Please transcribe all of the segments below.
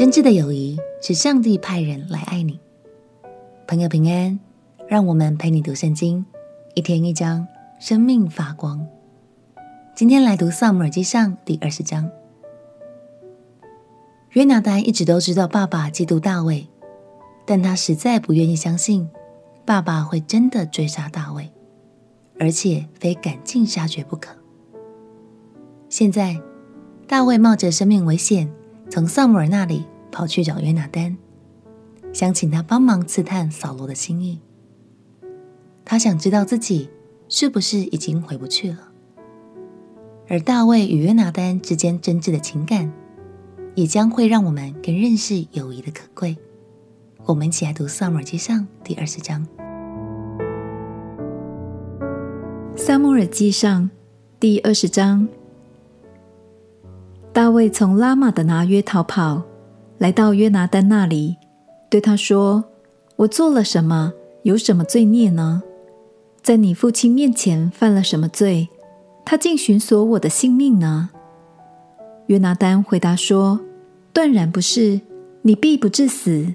真挚的友谊是上帝派人来爱你。朋友平安，让我们陪你读圣经，一天一章，生命发光。今天来读《撒母耳记上》第二十章。约拿单一直都知道爸爸嫉妒大卫，但他实在不愿意相信爸爸会真的追杀大卫，而且非赶尽杀绝不可。现在，大卫冒着生命危险，从撒母耳那里跑去找约拿单，想请他帮忙刺探扫罗的心意。他想知道自己是不是已经回不去了。而大卫与约拿单之间真挚的情感，也将会让我们更认识友谊的可贵。我们一起来读《撒母耳记上》第二十章。《撒母耳记上》第二十章。大卫从拉玛的拿约逃跑，来到约拿单那里，对他说：“我做了什么？有什么罪孽呢？在你父亲面前犯了什么罪？他竟寻索我的性命呢？”约拿单回答说：“断然不是，你必不致死。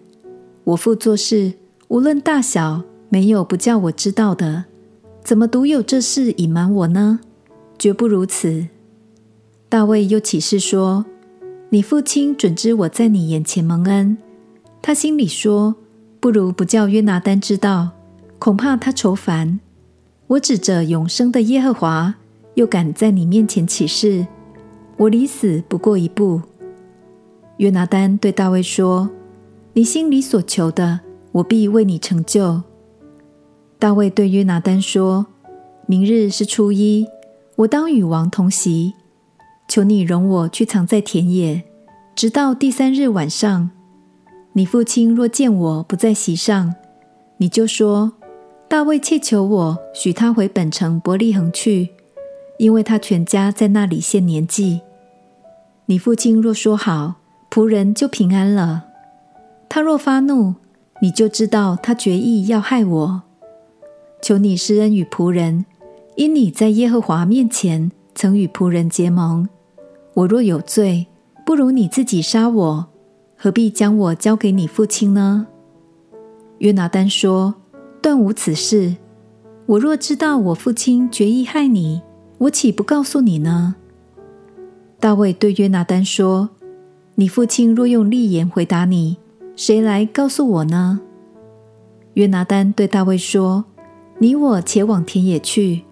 我父做事无论大小，没有不叫我知道的。怎么独有这事隐瞒我呢？绝不如此。”大卫又起誓说：“你父亲准知我在你眼前蒙恩。他心里说，不如不叫约拿单知道，恐怕他愁烦。我指着永生的耶和华，又敢在你面前起誓，我离死不过一步。”约拿单对大卫说：“你心里所求的，我必为你成就。”大卫对约拿单说：“明日是初一，我当与王同席。”求你容我去藏在田野，直到第三日晚上。你父亲若见我不在席上，你就说：大卫切求我许他回本城伯利恒去，因为他全家在那里献年祭。你父亲若说好，仆人就平安了。他若发怒，你就知道他决意要害我。求你施恩与仆人，因你在耶和华面前曾与仆人结盟。我若有罪，不如你自己杀我，何必将我交给你父亲呢？约拿单说：“断无此事。我若知道我父亲决意害你，我岂不告诉你呢？”大卫对约拿单说：“你父亲若用利言回答你，谁来告诉我呢？”约拿单对大卫说：“你我且往田野去。”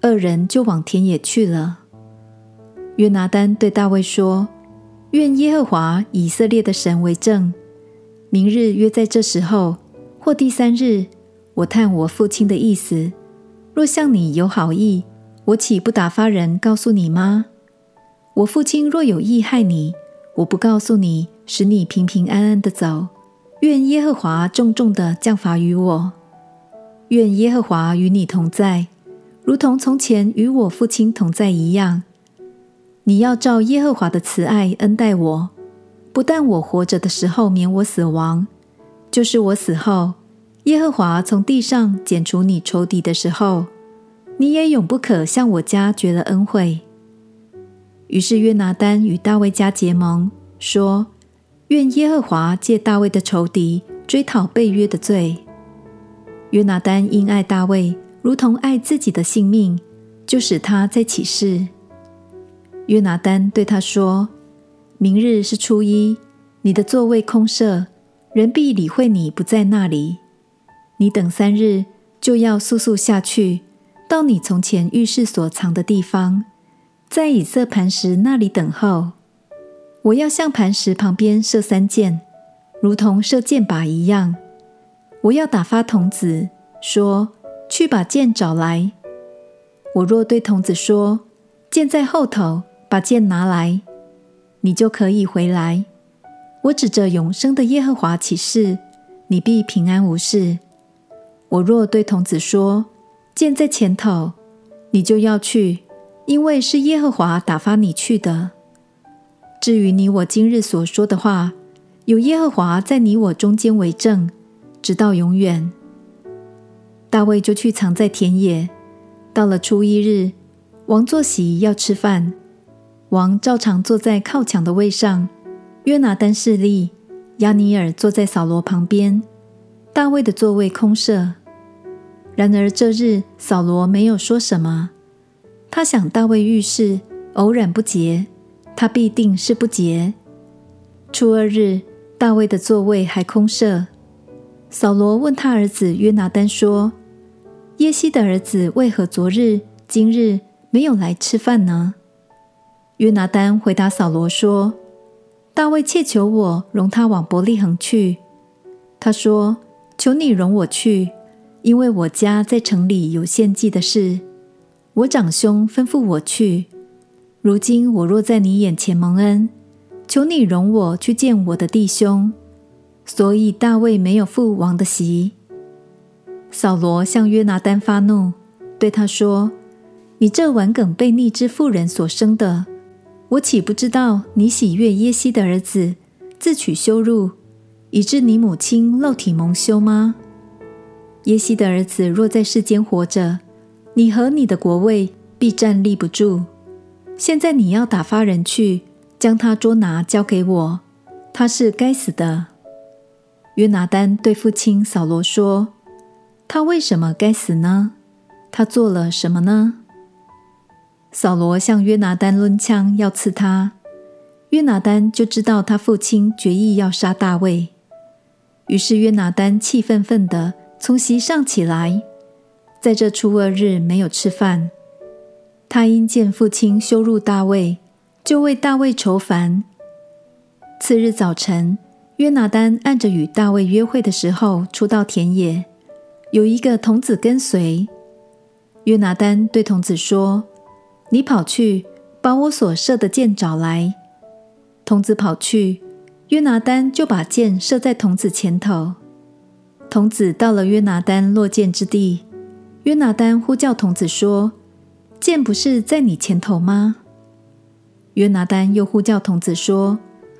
二人就往田野去了。约拿单对大卫说：“愿耶和华以色列的神为证，明日约在这时候，或第三日，我探我父亲的意思。若向你有好意，我岂不打发人告诉你吗？我父亲若有意害你，我不告诉你，使你平平安安的走。愿耶和华重重的降罚于我。愿耶和华与你同在，如同从前与我父亲同在一样。”你要照耶和华的慈爱恩待我，不但我活着的时候免我死亡，就是我死后，耶和华从地上剪除你仇敌的时候，你也永不可向我家绝了恩惠。于是约拿单与大卫家结盟，说：愿耶和华借大卫的仇敌追讨背约的罪。约拿单因爱大卫，如同爱自己的性命，就使他在起誓。约拿单对他说：“明日是初一，你的座位空设，人必理会你不在那里。你等三日，就要速速下去，到你从前遇事所藏的地方，在以色磐石那里等候。我要向磐石旁边射三箭，如同射箭靶一样。我要打发童子说：去把箭找来。我若对童子说：箭在后头。”把剑拿来，你就可以回来。我指着永生的耶和华起誓，你必平安无事。我若对童子说，剑在前头，你就要去，因为是耶和华打发你去的。至于你我今日所说的话，有耶和华在你我中间为证，直到永远。大卫就去藏在田野。到了初一日，王坐席要吃饭。王照常坐在靠墙的位上，约拿单侍立，押尼尔坐在扫罗旁边，大卫的座位空设。然而这日扫罗没有说什么，他想大卫遇事偶然不洁，他必定是不洁。初二日，大卫的座位还空设。扫罗问他儿子约拿单说：“耶西的儿子为何昨日、今日没有来吃饭呢？”约拿单回答扫罗说：“大卫切求我容他往伯利恒去。他说：‘求你容我去，因为我家在城里有献祭的事。我长兄吩咐我去。如今我若在你眼前蒙恩，求你容我去见我的弟兄。’”所以大卫没有赴王的席。扫罗向约拿单发怒，对他说：“你这顽梗悖逆之妇人所生的，我岂不知道你喜悦耶西的儿子，自取羞辱，以致你母亲肉体蒙羞吗？耶西的儿子若在世间活着，你和你的国位必站立不住。现在你要打发人去，将他捉拿交给我，他是该死的。”约拿单对父亲扫罗说：“他为什么该死呢？他做了什么呢？”扫罗向约拿单抡枪要刺他，约拿单就知道他父亲决意要杀大卫。于是约拿单气愤愤地从席上起来，在这初二日没有吃饭。他因见父亲羞辱大卫，就为大卫愁烦。次日早晨。约拿单按着与大卫约会的时候，出到田野，有一个童子跟随。约拿单对童子说：“你跑去把我所射的箭找来。”童子跑去，约拿单就把箭射在童子前头。童子到了约拿单落箭之地，约拿单呼叫童子说：“箭不是在你前头吗？”约拿单又呼叫童子说：“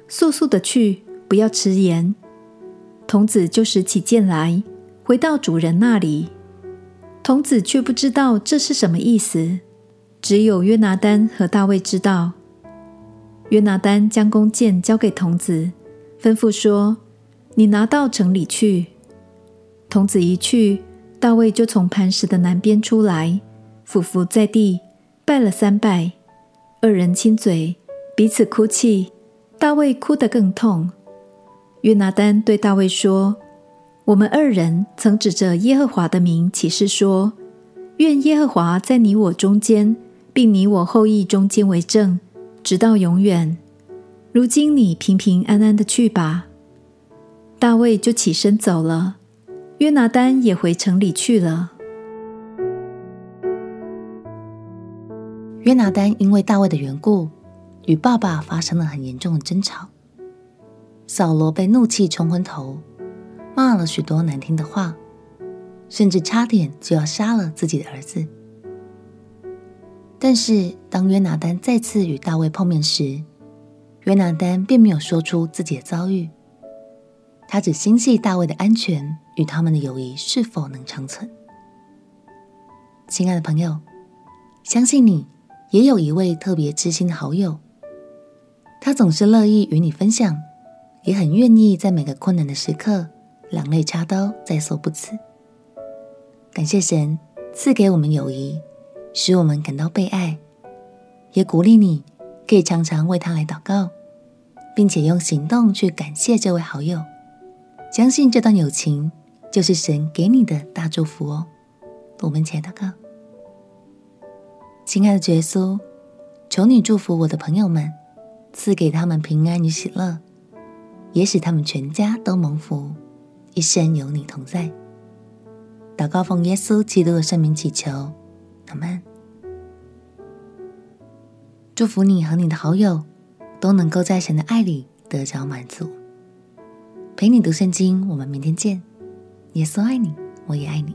速速的去。”不要迟延，童子就拾起箭来，回到主人那里。童子却不知道这是什么意思，只有约拿单和大卫知道。约拿单将弓箭交给童子，吩咐说：“你拿到城里去。”童子一去，大卫就从磐石的南边出来，俯伏在地，拜了三拜。二人亲嘴，彼此哭泣。大卫哭得更痛。约拿单对大卫说：“我们二人曾指着耶和华的名起誓说，愿耶和华在你我中间，并你我后裔中间为证，直到永远。如今你平平安安的去吧。”大卫就起身走了，约拿单也回城里去了。约拿单因为大卫的缘故，与爸爸发生了很严重的争吵。扫罗被怒气冲昏头，骂了许多难听的话，甚至差点就要杀了自己的儿子。但是，当约拿丹再次与大卫碰面时，约拿丹并没有说出自己的遭遇，他只心系大卫的安全与他们的友谊是否能长存。亲爱的朋友，相信你也有一位特别知心的好友，他总是乐意与你分享。也很愿意在每个困难的时刻，两肋插刀，在所不辞。感谢神赐给我们友谊，使我们感到被爱，也鼓励你可以常常为他来祷告，并且用行动去感谢这位好友。相信这段友情就是神给你的大祝福哦。我们一起来祷告，亲爱的耶稣，求你祝福我的朋友们，赐给他们平安与喜乐。也使他们全家都蒙福，一生有你同在。祷告奉耶稣基督的圣名祈求，阿门。祝福你和你的好友都能够在神的爱里得着满足。陪你读圣经，我们明天见。耶稣爱你，我也爱你。